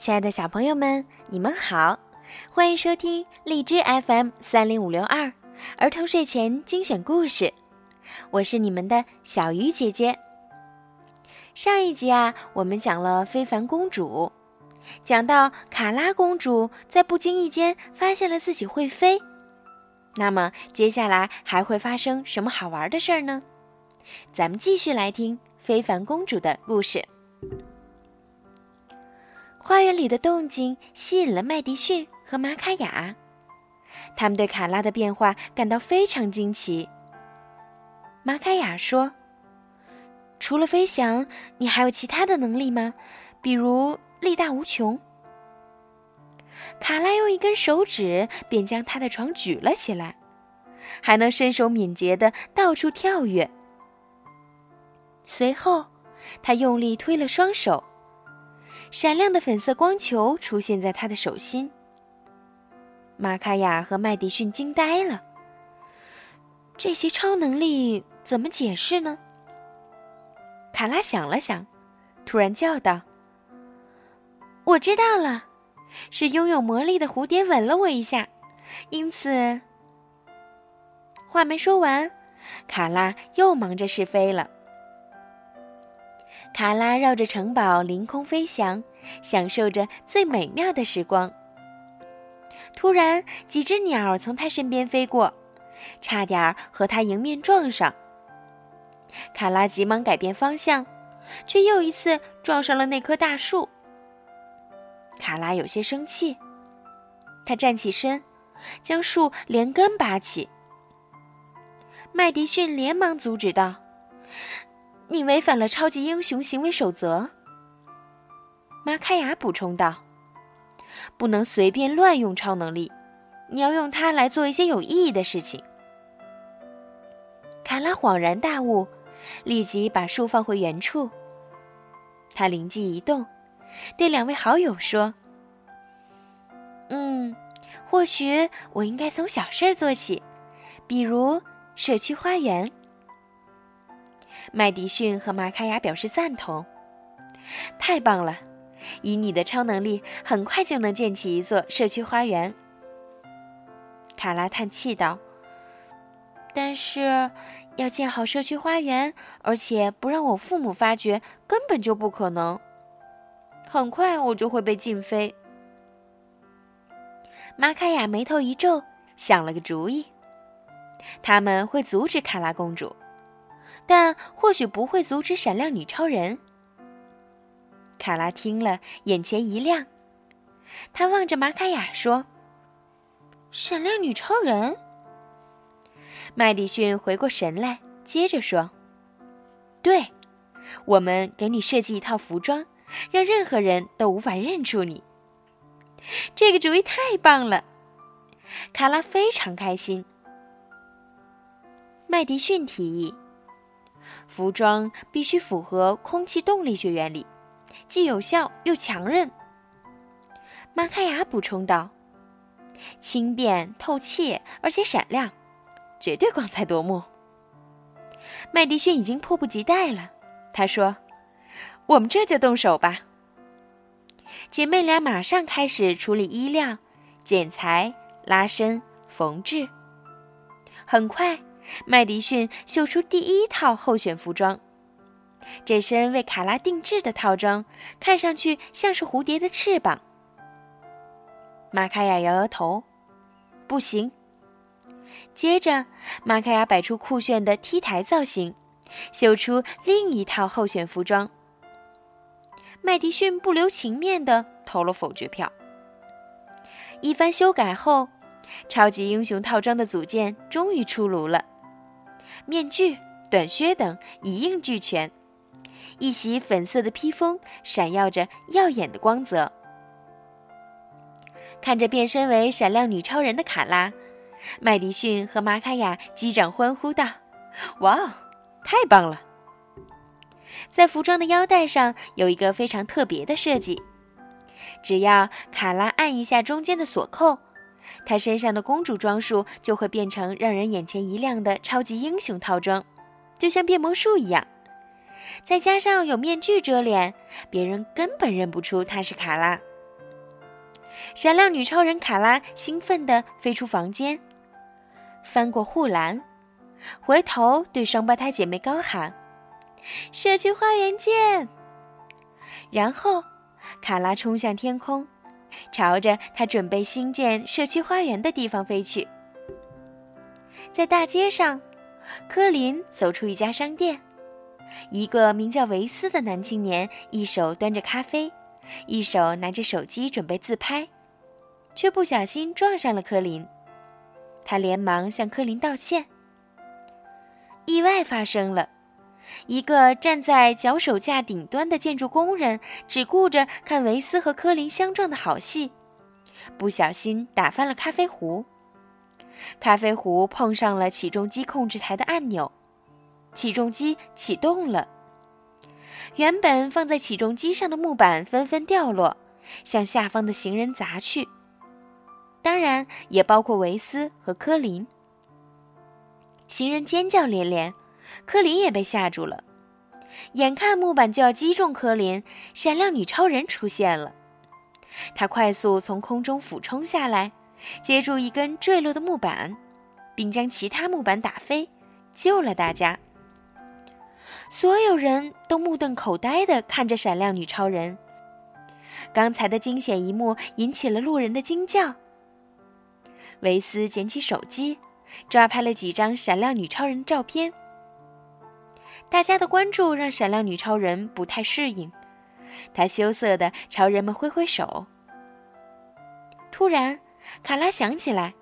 亲爱的小朋友们，你们好，欢迎收听荔枝 FM 三零五六二儿童睡前精选故事，我是你们的小鱼姐姐。上一集啊，我们讲了非凡公主，讲到卡拉公主在不经意间发现了自己会飞，那么接下来还会发生什么好玩的事儿呢？咱们继续来听非凡公主的故事。花园里的动静吸引了麦迪逊和玛卡雅，他们对卡拉的变化感到非常惊奇。玛卡雅说：“除了飞翔，你还有其他的能力吗？比如力大无穷？”卡拉用一根手指便将他的床举了起来，还能身手敏捷的到处跳跃。随后，他用力推了双手。闪亮的粉色光球出现在他的手心。玛卡雅和麦迪逊惊呆了。这些超能力怎么解释呢？卡拉想了想，突然叫道：“我知道了，是拥有魔力的蝴蝶吻了我一下，因此……”话没说完，卡拉又忙着试飞了。卡拉绕着城堡凌空飞翔，享受着最美妙的时光。突然，几只鸟从他身边飞过，差点儿和他迎面撞上。卡拉急忙改变方向，却又一次撞上了那棵大树。卡拉有些生气，他站起身，将树连根拔起。麦迪逊连忙阻止道。你违反了超级英雄行为守则，马卡雅补充道：“不能随便乱用超能力，你要用它来做一些有意义的事情。”卡拉恍然大悟，立即把树放回原处。他灵机一动，对两位好友说：“嗯，或许我应该从小事做起，比如社区花园。”麦迪逊和玛卡雅表示赞同。太棒了！以你的超能力，很快就能建起一座社区花园。卡拉叹气道：“但是，要建好社区花园，而且不让我父母发觉，根本就不可能。很快我就会被禁飞。”玛卡雅眉头一皱，想了个主意：他们会阻止卡拉公主。但或许不会阻止闪亮女超人。卡拉听了，眼前一亮，他望着玛卡雅说：“闪亮女超人。”麦迪逊回过神来，接着说：“对，我们给你设计一套服装，让任何人都无法认出你。这个主意太棒了！”卡拉非常开心。麦迪逊提议。服装必须符合空气动力学原理，既有效又强韧。马卡雅补充道：“轻便、透气，而且闪亮，绝对光彩夺目。”麦迪逊已经迫不及待了，他说：“我们这就动手吧。”姐妹俩马上开始处理衣料、剪裁、拉伸、缝制，很快。麦迪逊秀出第一套候选服装，这身为卡拉定制的套装看上去像是蝴蝶的翅膀。玛卡雅摇摇头，不行。接着，玛卡雅摆出酷炫的 T 台造型，秀出另一套候选服装。麦迪逊不留情面地投了否决票。一番修改后，超级英雄套装的组件终于出炉了。面具、短靴等一应俱全，一袭粉色的披风闪耀着耀眼的光泽。看着变身为闪亮女超人的卡拉，麦迪逊和玛卡雅击掌欢呼道：“哇哦，太棒了！”在服装的腰带上有一个非常特别的设计，只要卡拉按一下中间的锁扣。她身上的公主装束就会变成让人眼前一亮的超级英雄套装，就像变魔术一样。再加上有面具遮脸，别人根本认不出她是卡拉。闪亮女超人卡拉兴奋地飞出房间，翻过护栏，回头对双胞胎姐妹高喊：“社区花园见！”然后，卡拉冲向天空，朝着他准备新建社区花园的地方飞去。在大街上，科林走出一家商店，一个名叫维斯的男青年一手端着咖啡。一手拿着手机准备自拍，却不小心撞上了柯林。他连忙向柯林道歉。意外发生了，一个站在脚手架顶端的建筑工人只顾着看维斯和科林相撞的好戏，不小心打翻了咖啡壶。咖啡壶碰上了起重机控制台的按钮，起重机启动了。原本放在起重机上的木板纷纷掉落，向下方的行人砸去。当然，也包括维斯和科林。行人尖叫连连，科林也被吓住了。眼看木板就要击中科林，闪亮女超人出现了。她快速从空中俯冲下来，接住一根坠落的木板，并将其他木板打飞，救了大家。所有人都目瞪口呆地看着闪亮女超人。刚才的惊险一幕引起了路人的惊叫。维斯捡起手机，抓拍了几张闪亮女超人照片。大家的关注让闪亮女超人不太适应，她羞涩地朝人们挥挥手。突然，卡拉想起来，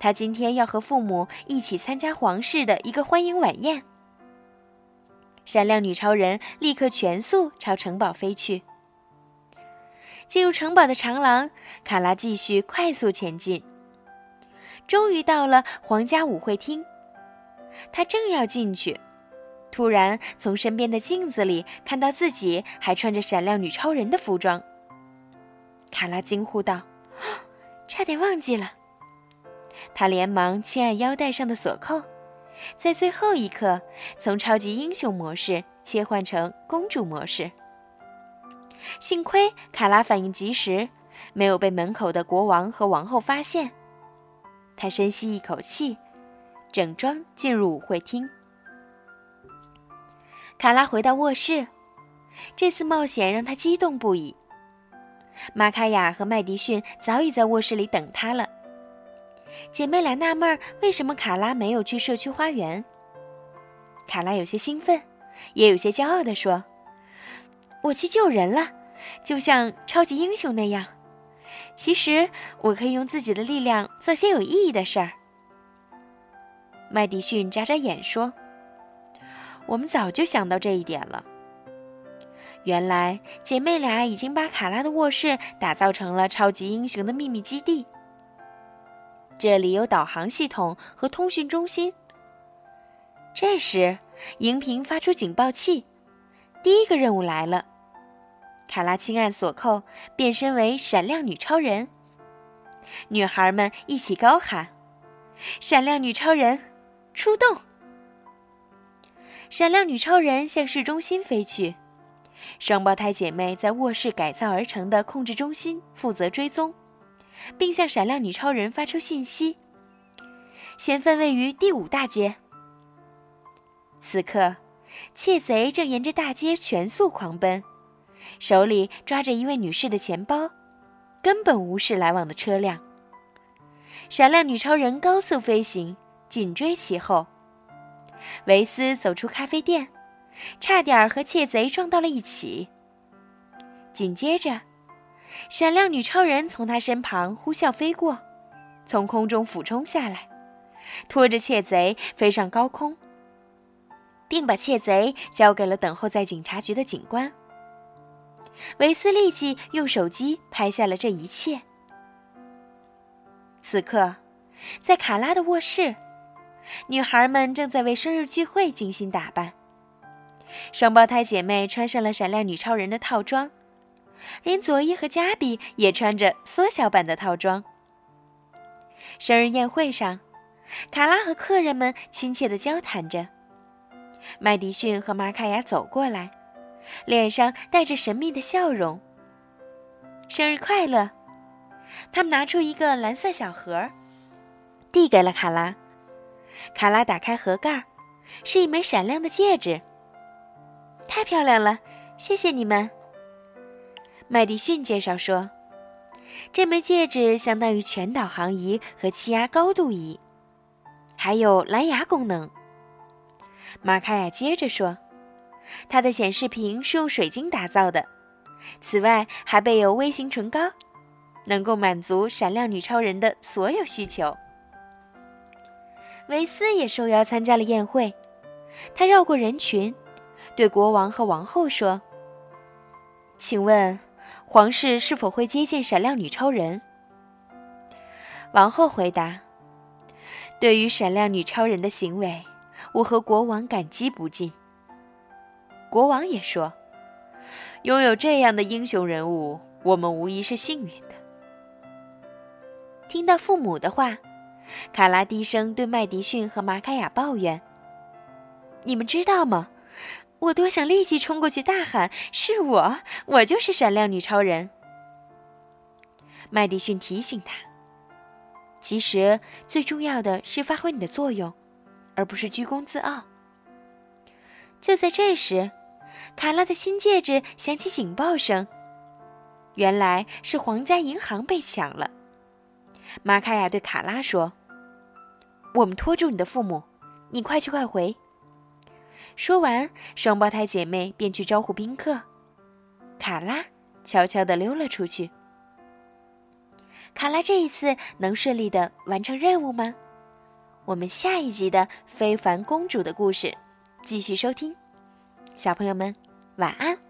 她今天要和父母一起参加皇室的一个欢迎晚宴。闪亮女超人立刻全速朝城堡飞去。进入城堡的长廊，卡拉继续快速前进。终于到了皇家舞会厅，他正要进去，突然从身边的镜子里看到自己还穿着闪亮女超人的服装。卡拉惊呼道：“差点忘记了！”他连忙轻按腰带上的锁扣。在最后一刻，从超级英雄模式切换成公主模式。幸亏卡拉反应及时，没有被门口的国王和王后发现。他深吸一口气，整装进入舞会厅。卡拉回到卧室，这次冒险让他激动不已。玛卡雅和麦迪逊早已在卧室里等他了。姐妹俩纳闷儿，为什么卡拉没有去社区花园？卡拉有些兴奋，也有些骄傲地说：“我去救人了，就像超级英雄那样。其实我可以用自己的力量做些有意义的事儿。”麦迪逊眨眨眼说：“我们早就想到这一点了。原来姐妹俩已经把卡拉的卧室打造成了超级英雄的秘密基地。”这里有导航系统和通讯中心。这时，荧屏发出警报器，第一个任务来了。卡拉轻按锁扣，变身为闪亮女超人。女孩们一起高喊：“闪亮女超人，出动！”闪亮女超人向市中心飞去，双胞胎姐妹在卧室改造而成的控制中心负责追踪。并向闪亮女超人发出信息。嫌犯位于第五大街。此刻，窃贼正沿着大街全速狂奔，手里抓着一位女士的钱包，根本无视来往的车辆。闪亮女超人高速飞行，紧追其后。维斯走出咖啡店，差点和窃贼撞到了一起。紧接着。闪亮女超人从他身旁呼啸飞过，从空中俯冲下来，拖着窃贼飞上高空，并把窃贼交给了等候在警察局的警官。维斯立即用手机拍下了这一切。此刻，在卡拉的卧室，女孩们正在为生日聚会精心打扮。双胞胎姐妹穿上了闪亮女超人的套装。连佐伊和加比也穿着缩小版的套装。生日宴会上，卡拉和客人们亲切地交谈着。麦迪逊和玛卡雅走过来，脸上带着神秘的笑容。“生日快乐！”他们拿出一个蓝色小盒，递给了卡拉。卡拉打开盒盖，是一枚闪亮的戒指。太漂亮了，谢谢你们。麦迪逊介绍说：“这枚戒指相当于全导航仪和气压高度仪，还有蓝牙功能。”马卡亚接着说：“它的显示屏是用水晶打造的，此外还备有微型唇膏，能够满足闪亮女超人的所有需求。”维斯也受邀参加了宴会，他绕过人群，对国王和王后说：“请问，皇室是否会接见闪亮女超人？”王后回答：“对于闪亮女超人的行为，我和国王感激不尽。”国王也说：“拥有这样的英雄人物，我们无疑是幸运的。”听到父母的话。卡拉低声对麦迪逊和玛卡雅抱怨：“你们知道吗？我多想立即冲过去大喊：‘是我，我就是闪亮女超人！’”麦迪逊提醒他：“其实最重要的是发挥你的作用，而不是居功自傲。”就在这时，卡拉的新戒指响起警报声，原来是皇家银行被抢了。玛卡雅对卡拉说。我们拖住你的父母，你快去快回。说完，双胞胎姐妹便去招呼宾客。卡拉悄悄地溜了出去。卡拉这一次能顺利的完成任务吗？我们下一集的非凡公主的故事，继续收听。小朋友们，晚安。